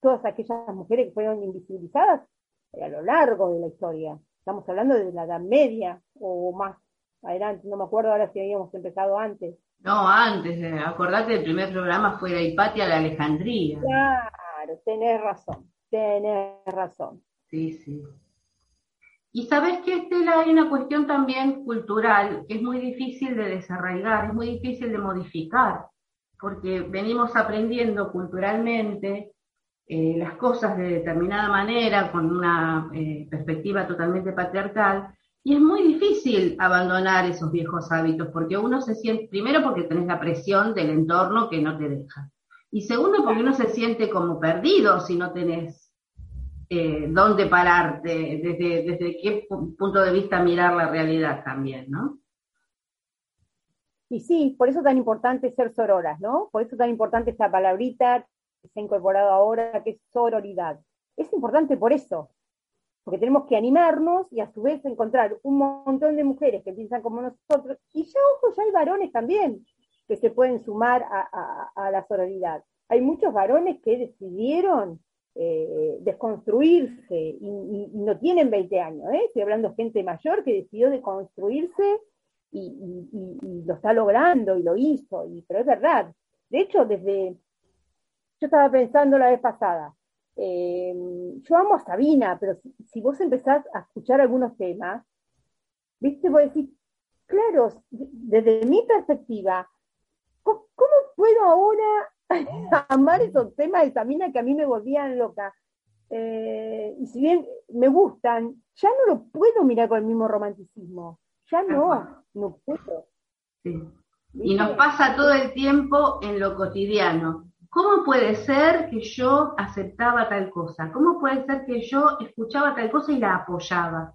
todas aquellas mujeres que fueron invisibilizadas a lo largo de la historia. Estamos hablando de la Edad Media o más adelante, no me acuerdo ahora si habíamos empezado antes. No, antes, eh, acordate, el primer programa fue la Hipatia de Alejandría. Claro, tenés razón, tenés razón. Sí, sí. Y sabes que, Estela, hay una cuestión también cultural que es muy difícil de desarraigar, es muy difícil de modificar, porque venimos aprendiendo culturalmente eh, las cosas de determinada manera, con una eh, perspectiva totalmente patriarcal, y es muy difícil abandonar esos viejos hábitos, porque uno se siente, primero porque tenés la presión del entorno que no te deja, y segundo porque uno se siente como perdido si no tenés eh, dónde pararte, desde, desde qué punto de vista mirar la realidad también, ¿no? Y sí, por eso es tan importante ser sororas, ¿no? Por eso es tan importante esta palabrita se ha incorporado ahora, que es sororidad. Es importante por eso, porque tenemos que animarnos y a su vez encontrar un montón de mujeres que piensan como nosotros, y ya, ojo, ya hay varones también que se pueden sumar a, la sororidad. Hay muchos varones que decidieron eh, desconstruirse y, no tienen 20 años, ¿eh? estoy hablando de gente mayor que decidió deconstruirse y, y, lo está logrando y lo hizo, y, pero es verdad. De hecho, desde, yo estaba pensando la vez pasada, eh, yo amo a Sabina, pero si, vos empezás a escuchar algunos temas, viste, vos decís, claro, desde mi perspectiva, ¿cómo, puedo ahora [LAUGHS] amar esos temas de Sabina que a mí me volvían loca? Eh, y si bien me gustan, ya no lo puedo mirar con el mismo romanticismo. Ya no, no puedo. Y nos pasa todo el tiempo en lo cotidiano. ¿Cómo puede ser que yo aceptaba tal cosa? ¿Cómo puede ser que yo escuchaba tal cosa y la apoyaba?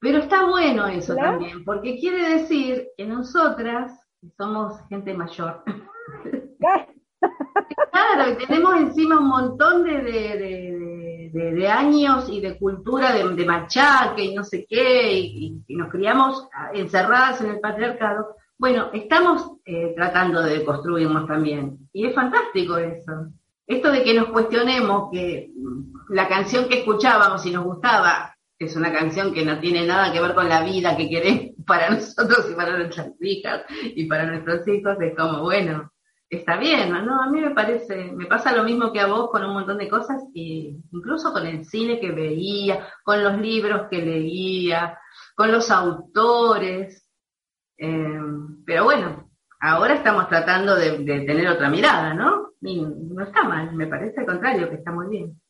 Pero está bueno eso también, porque quiere decir que nosotras, somos gente mayor, [LAUGHS] claro, y tenemos encima un montón de, años y de cultura de, machaque y no sé qué, y nos criamos encerradas en el patriarcado, bueno, estamos eh, tratando de construirnos también. Y es fantástico eso. Esto de que nos cuestionemos que mm, la canción que escuchábamos y nos gustaba es una canción que no tiene nada que ver con la vida que queremos [LAUGHS] para nosotros y para nuestras hijas y para nuestros hijos, es como, bueno, está bien, ¿no? A mí me parece, me pasa lo mismo que a vos con un montón de cosas, incluso con el cine que veía, con los libros que leía, con los autores. Eh, pero bueno, ahora estamos tratando de, tener otra mirada, ¿no? Y no está mal, me parece al contrario, que está muy bien.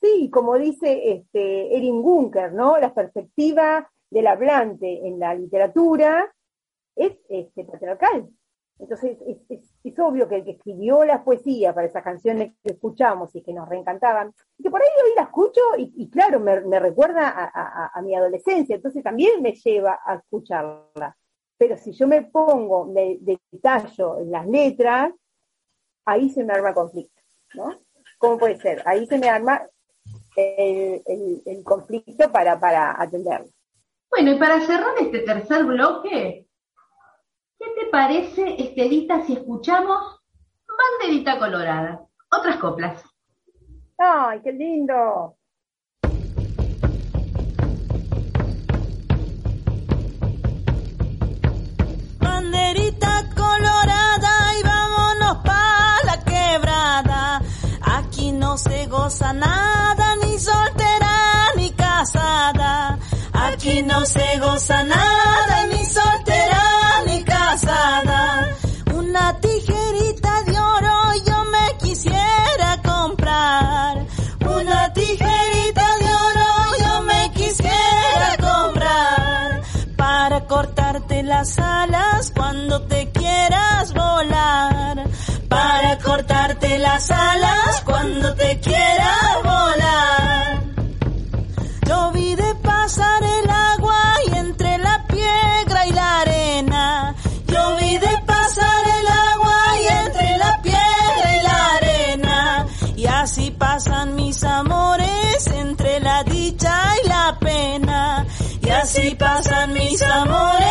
Sí, como dice este, Erin Gunker, ¿no? La perspectiva del hablante en la literatura es este, patriarcal. Entonces, es, obvio que el que escribió la poesía para esas canciones que escuchamos y que nos reencantaban, que por ahí hoy la escucho y, claro, me, recuerda a, mi adolescencia, entonces también me lleva a escucharla. Pero si yo me pongo, me detallo en las letras, ahí se me arma conflicto, ¿no? ¿Cómo puede ser? Ahí se me arma el, conflicto para, para atenderlo. Bueno, y para cerrar este tercer bloque, ¿qué te parece, Estelita, si escuchamos Banderita Colorada? Otras coplas. ¡Ay, qué lindo! Banderita colorada y vámonos pa' la quebrada. Aquí no se goza nada, ni soltera ni casada. Aquí no se goza nada, ni soltera ni casada. Las alas cuando te quieras volar. Para cortarte las alas cuando te quieras volar. Yo vi de pasar el agua y entre la piedra y la arena. Yo vi de pasar el agua y entre la piedra y la arena. Y así pasan mis amores entre la dicha y la pena. Y así pasan mis amores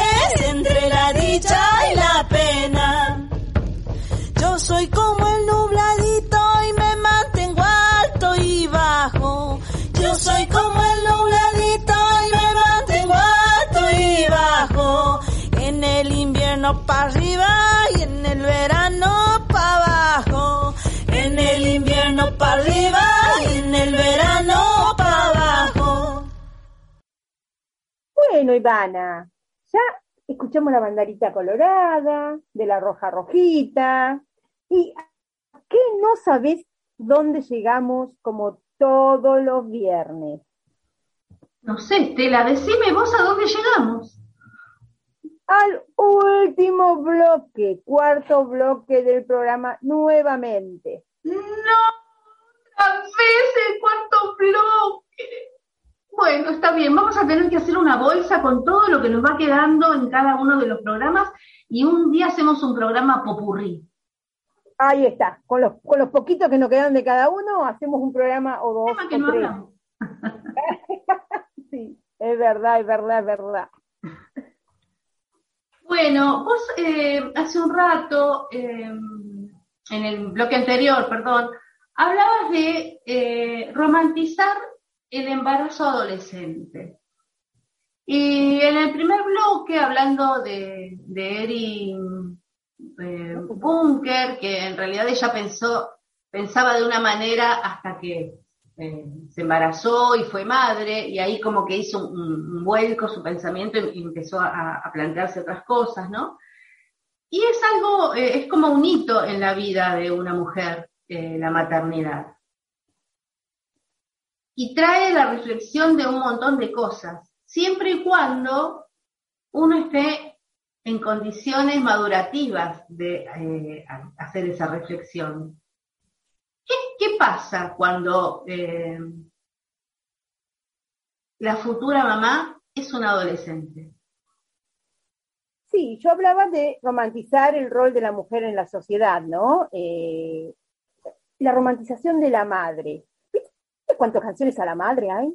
Bueno, Ivana, ya escuchamos la banderita colorada, de la roja rojita, y ¿qué no sabes dónde llegamos como todos los viernes? No sé, Estela, decime vos a dónde llegamos. Al último bloque, cuarto bloque del programa nuevamente. No, otra vez el cuarto bloque. Bueno, está bien, vamos a tener que hacer una bolsa con todo lo que nos va quedando en cada uno de los programas y un día hacemos un programa popurrí. Ahí está, con los, con los poquitos que nos quedan de cada uno, hacemos un programa o dos. Tema que o no tres. hablamos. [LAUGHS] sí, es verdad, es verdad, es verdad. Bueno, vos eh, hace un rato, eh, en el bloque anterior, perdón, hablabas de eh, romantizar el embarazo adolescente. Y en el primer bloque, hablando de, de Erin eh, Bunker, que en realidad ella pensó, pensaba de una manera hasta que eh, se embarazó y fue madre, y ahí como que hizo un, vuelco su pensamiento y, empezó a, plantearse otras cosas, ¿no? Y es algo, eh, es como un hito en la vida de una mujer, la maternidad. Y trae la reflexión de un montón de cosas, siempre y cuando uno esté en condiciones madurativas de eh, hacer esa reflexión. ¿Qué, pasa cuando eh, la futura mamá es una adolescente? Sí, yo hablaba de romantizar el rol de la mujer en la sociedad, ¿no? Eh, la romantización de la madre. ¿Viste cuántas canciones a la madre hay?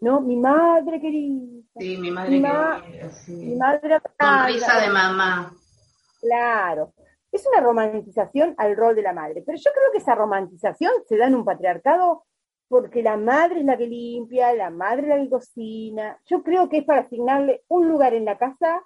¿No? Mi madre querida. Sí, mi madre Mi ma- querida, sí. Mi madre Sonrisa de mamá. Claro. Es una romantización al rol de la madre. Pero yo creo que esa romantización se da en un patriarcado porque la madre es la que limpia, la madre es la que cocina. Yo creo que es para asignarle un lugar en la casa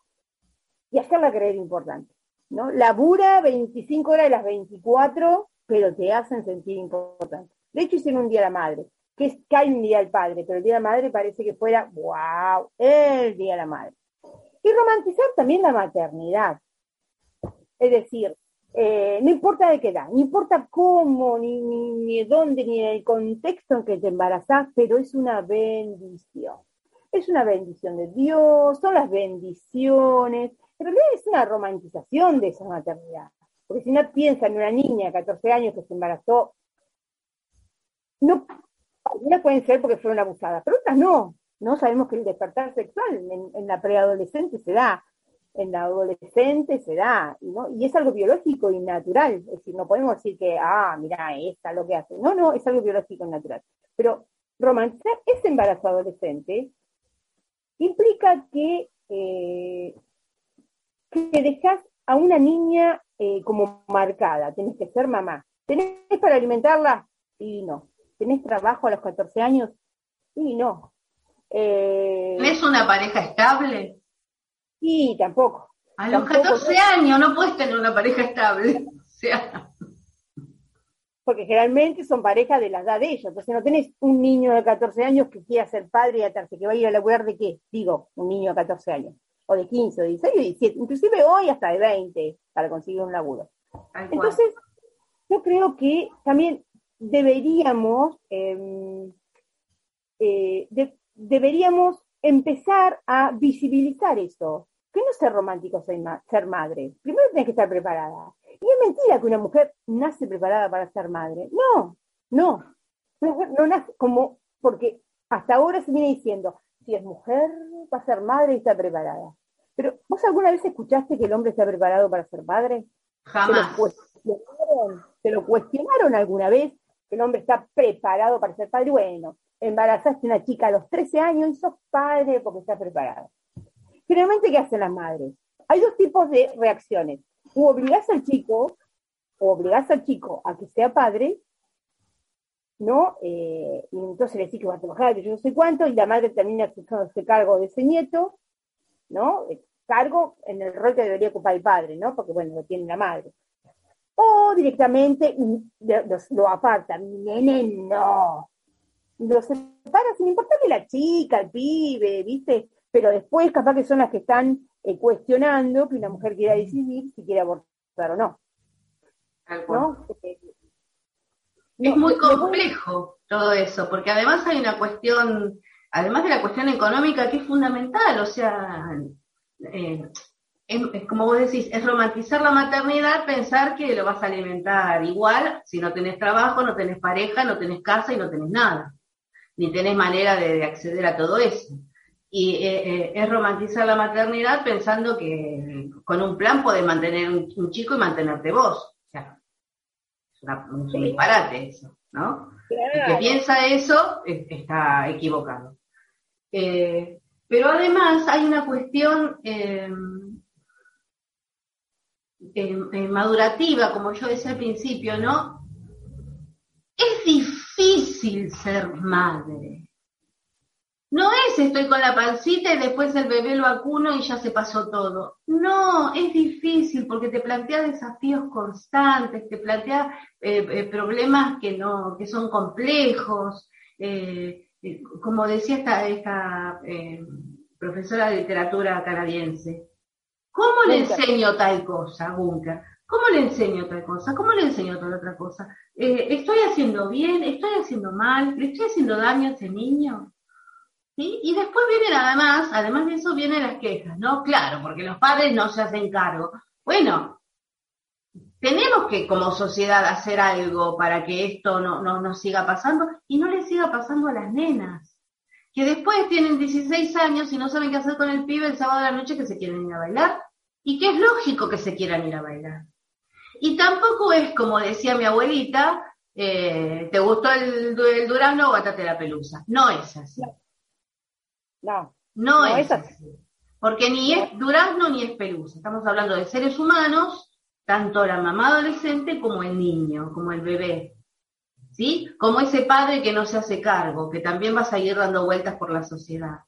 y hacerla creer importante. ¿no? Labura 25 horas de las 24, pero te hacen sentir importante. De hecho, hicieron un día la madre, que es que un día del padre, pero el día de la madre parece que fuera, wow, el día de la madre. Y romantizar también la maternidad. Es decir, eh, no importa de qué edad, no importa cómo, ni, ni, ni de dónde, ni el contexto en que te embarazás, pero es una bendición. Es una bendición de Dios, son las bendiciones. En realidad es una romantización de esa maternidad. Porque si uno piensa en una niña de 14 años que se embarazó, no, algunas pueden ser porque fueron abusadas, pero otras no. No sabemos que el despertar sexual en, la preadolescente se da en la adolescente se da, ¿no? y es algo biológico y natural, es decir, no podemos decir que, ah, mira, esta lo que hace, no, no, es algo biológico y natural, pero romantizar ese embarazo adolescente implica que, eh, dejas a una niña eh, como marcada, tenés que ser mamá, tenés para alimentarla, y no, tenés trabajo a los 14 años, y no. Eh, ¿Tenés una pareja estable? Y tampoco. A los Tampoco, 14 años no puedes tener una pareja estable. [LAUGHS] O sea, porque generalmente son parejas de la edad de ellos. Entonces no tenés un niño de 14 años que quiera ser padre y atarse, que va a ir a laburar de qué? Digo, un niño de 14 años, o de 15, o de 16, o de 17, inclusive hoy hasta de 20 para conseguir un laburo. Entonces, yo creo que también deberíamos, eh, eh, de- deberíamos empezar a visibilizar eso. que no ser romántico ser madre. Primero tienes que estar preparada. Y es mentira que una mujer nace preparada para ser madre. No, no. No, nace como, porque hasta ahora se viene diciendo, si es mujer, va a ser madre y está preparada. Pero, ¿vos alguna vez escuchaste que el hombre está preparado para ser padre? Jamás. ¿Se lo cuestionaron, alguna vez? Que el hombre está preparado para ser padre. Bueno, embarazaste a una chica a los 13 años y sos padre porque está preparado. Generalmente, ¿qué hacen las madres? Hay dos tipos de reacciones. O obligás al chico, o obligás al chico a que sea padre, ¿no? Eh, y entonces le decís que va a trabajar, que yo no sé cuánto, y la madre termina haciéndose cargo de ese nieto, ¿no? Cargo en el rol que debería ocupar el padre, ¿no? Porque, bueno, lo tiene la madre. O directamente lo, apartan, nene, no. Lo separa sin importarle la chica, el pibe, ¿viste? Pero después capaz que son las que están eh, cuestionando que una mujer quiera decidir si quiere abortar o no. ¿No? Es muy complejo todo eso, porque además hay una cuestión, además de la cuestión económica, que es fundamental, o sea, eh, es, como vos decís, es romantizar la maternidad, pensar que lo vas a alimentar igual si no tenés trabajo, no tenés pareja, no tenés casa y no tenés nada, ni tenés manera de, acceder a todo eso. Y eh, eh, es romantizar la maternidad pensando que con un plan podés mantener un chico y mantenerte vos un disparate eso, ¿no? El que piensa eso está equivocado. Eh, pero además hay una cuestión em, em, madurativa, como yo decía al principio, ¿no? Es difícil ser madre. No es estoy con la pancita y después el bebé lo acuno y ya se pasó todo. No, es difícil porque te plantea desafíos constantes, te plantea eh, eh, problemas que, no, que son complejos. Eh, como decía esta, esta profesora de literatura canadiense, ¿cómo le enseño tal cosa, Bunker? ¿Cómo le enseño tal cosa? ¿Cómo le enseño tal otra cosa? ¿Estoy haciendo bien? ¿Estoy haciendo mal? ¿Le estoy haciendo daño a ese niño? Y después vienen además, además de eso vienen las quejas, ¿no? Claro, porque los padres no se hacen cargo. Bueno, tenemos que como sociedad hacer algo para que esto no, no, siga pasando y no le siga pasando a las nenas, que después tienen 16 años y no saben qué hacer con el pibe el sábado de la noche que se quieren ir a bailar y que es lógico que se quieran ir a bailar. Y tampoco es como decía mi abuelita, eh, ¿te gustó el, el durazno o la pelusa? No es así. No. No, es, así. Porque ni es durazno ni es pelusa. Estamos hablando de seres humanos, tanto la mamá adolescente como el niño, como el bebé. ¿Sí? Como ese padre que no se hace cargo, que también va a seguir dando vueltas por la sociedad.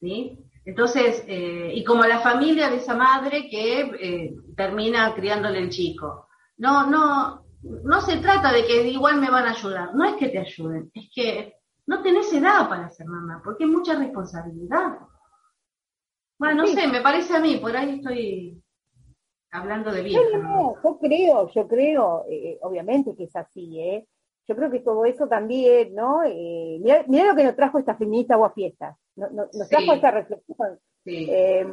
¿Sí? Entonces, eh, y como la familia de esa madre que eh, termina criándole el chico. No, no, no se trata de que igual me van a ayudar. No es que te ayuden, es que no tenés edad para ser mamá, porque es mucha responsabilidad. Bueno, no sé, me parece a mí, por ahí estoy hablando de bien. No, yo creo, yo creo, eh, obviamente que es así, ¿eh? Yo creo que todo eso también, ¿no? Eh, mirá, lo que nos trajo esta feminista o a fiestas, nos, nos trajo esta reflexión. Em,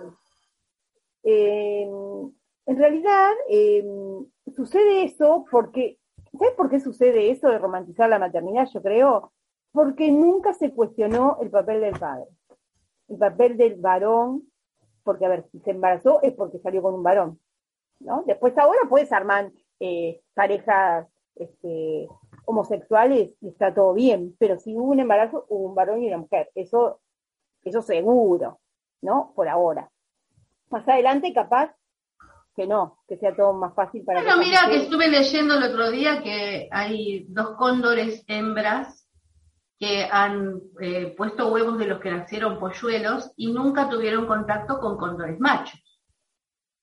em, en realidad, em, sucede eso porque, ¿sabes por qué sucede eso de romantizar la maternidad? Yo creo, porque nunca se cuestionó el papel del padre, el papel del varón, porque a ver, si se embarazó es porque salió con un varón, ¿no? Después ahora puedes armar eh, parejas este, homosexuales y está todo bien, pero si hubo un embarazo, hubo un varón y una mujer, eso, eso seguro, ¿no? Por ahora. Más adelante, capaz que no, que sea todo más fácil para... Bueno, mira, que estuve leyendo el otro día que hay dos cóndores hembras que han eh, puesto huevos de los que nacieron polluelos y nunca tuvieron contacto con cóndores machos.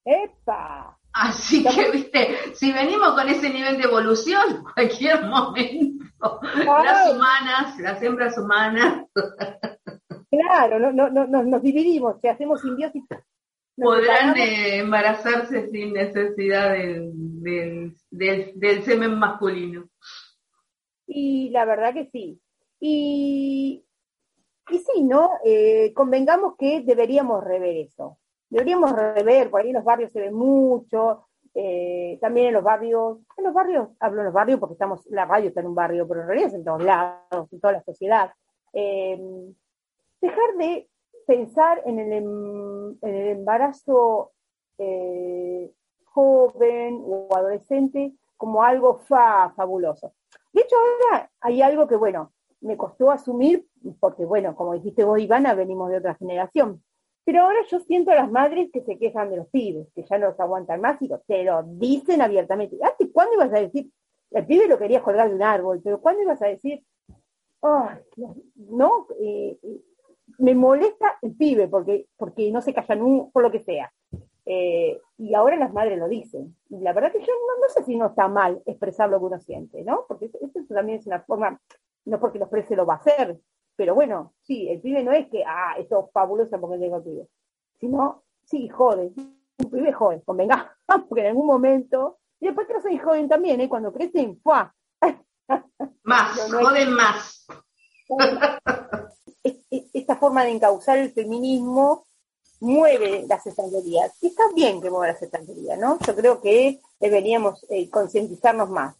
¡Epa! Así que, viste, si venimos con ese nivel de evolución, cualquier momento, las humanas, las hembras humanas. Claro, no, no, no, nos dividimos, si hacemos simbiosis. Podrán eh, embarazarse sin necesidad del, del semen masculino. Y la verdad que sí, y, y sí, ¿no? Eh, convengamos que deberíamos rever eso. deberíamos rever, por ahí en los barrios se ve mucho, eh, también en los barrios, en los barrios, hablo en los barrios porque estamos, la radio está en un barrio, pero en realidad es en todos lados, en toda la sociedad. Eh, dejar de pensar en el, em, en el embarazo eh, joven o adolescente como algo fa, fabuloso. De hecho, ahora hay algo que, bueno, me costó asumir, porque, bueno, como dijiste vos, Ivana, venimos de otra generación. Pero ahora yo siento a las madres que se quejan de los pibes, que ya no los aguantan más y te lo dicen abiertamente. ¿Hasta cuándo ibas a decir? El pibe lo quería colgar de un árbol, pero ¿cuándo ibas a decir? no, eh, me molesta el pibe porque, porque no se callan por lo que sea. Eh, y ahora las madres lo dicen. Y la verdad que yo no, sé si no está mal expresar lo que uno siente, ¿no? Porque eso, también es una forma, no porque lo exprese lo va a hacer, pero bueno, sí, el pibe no es que, ah, esto es fabuloso porque tengo pibe, sino, sí, jode, un pibe joven, convenga, [LAUGHS] porque en algún momento, y después que no soy joven también, ¿eh? Cuando crecen, ¡fua! [LAUGHS] Más, joden más. Esta forma de encauzar el feminismo mueve las estanterías. Y está bien que mueva las estanterías, ¿no? Yo creo que deberíamos eh, concientizarnos más.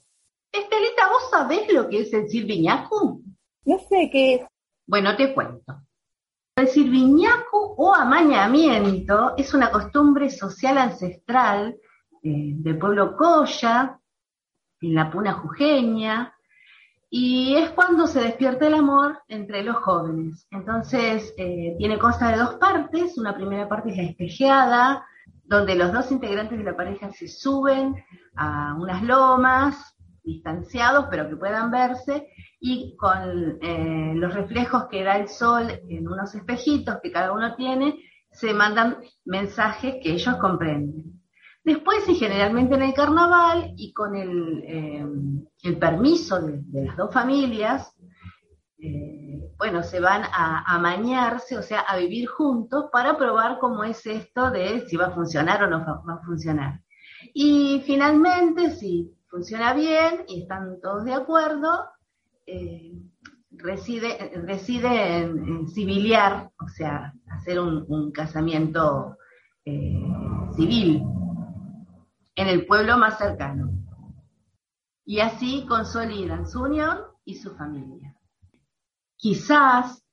Estelita, ¿vos sabés lo que es el sirviñaco? No sé qué es. Bueno, te cuento. El sirviñaco o amañamiento es una costumbre social ancestral eh, del pueblo Coya, en la Puna Jujeña, y es cuando se despierta el amor entre los jóvenes. Entonces, eh, tiene cosa de dos partes. Una primera parte es la espejeada, donde los dos integrantes de la pareja se suben a unas lomas, distanciados, pero que puedan verse, y con eh, los reflejos que da el sol en unos espejitos que cada uno tiene, se mandan mensajes que ellos comprenden. Después, y generalmente en el carnaval, y con el, eh, permiso de, las dos familias, eh, bueno, se van a, amañarse, o sea, a vivir juntos para probar cómo es esto de si va a funcionar o no va, a funcionar. Y finalmente, si funciona bien y están todos de acuerdo, eh, reside, civiliar, o sea, hacer un, casamiento civil en el pueblo más cercano. Y así consolidan su unión y su familia. Quizás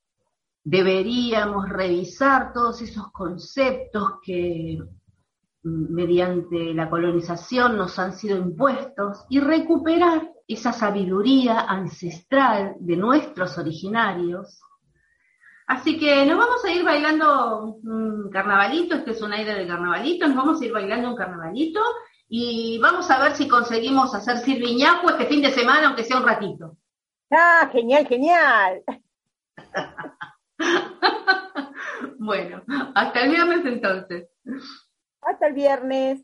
deberíamos revisar todos esos conceptos que mm, mediante la colonización nos han sido impuestos y recuperar esa sabiduría ancestral de nuestros originarios. Así que nos vamos a ir bailando un carnavalito, este es un aire de carnavalito, nos vamos a ir bailando un carnavalito y vamos a ver si conseguimos hacer sirviñaco este fin de semana, aunque sea un ratito. Ah, genial, genial. [LAUGHS] bueno, hasta el viernes entonces. Hasta el viernes.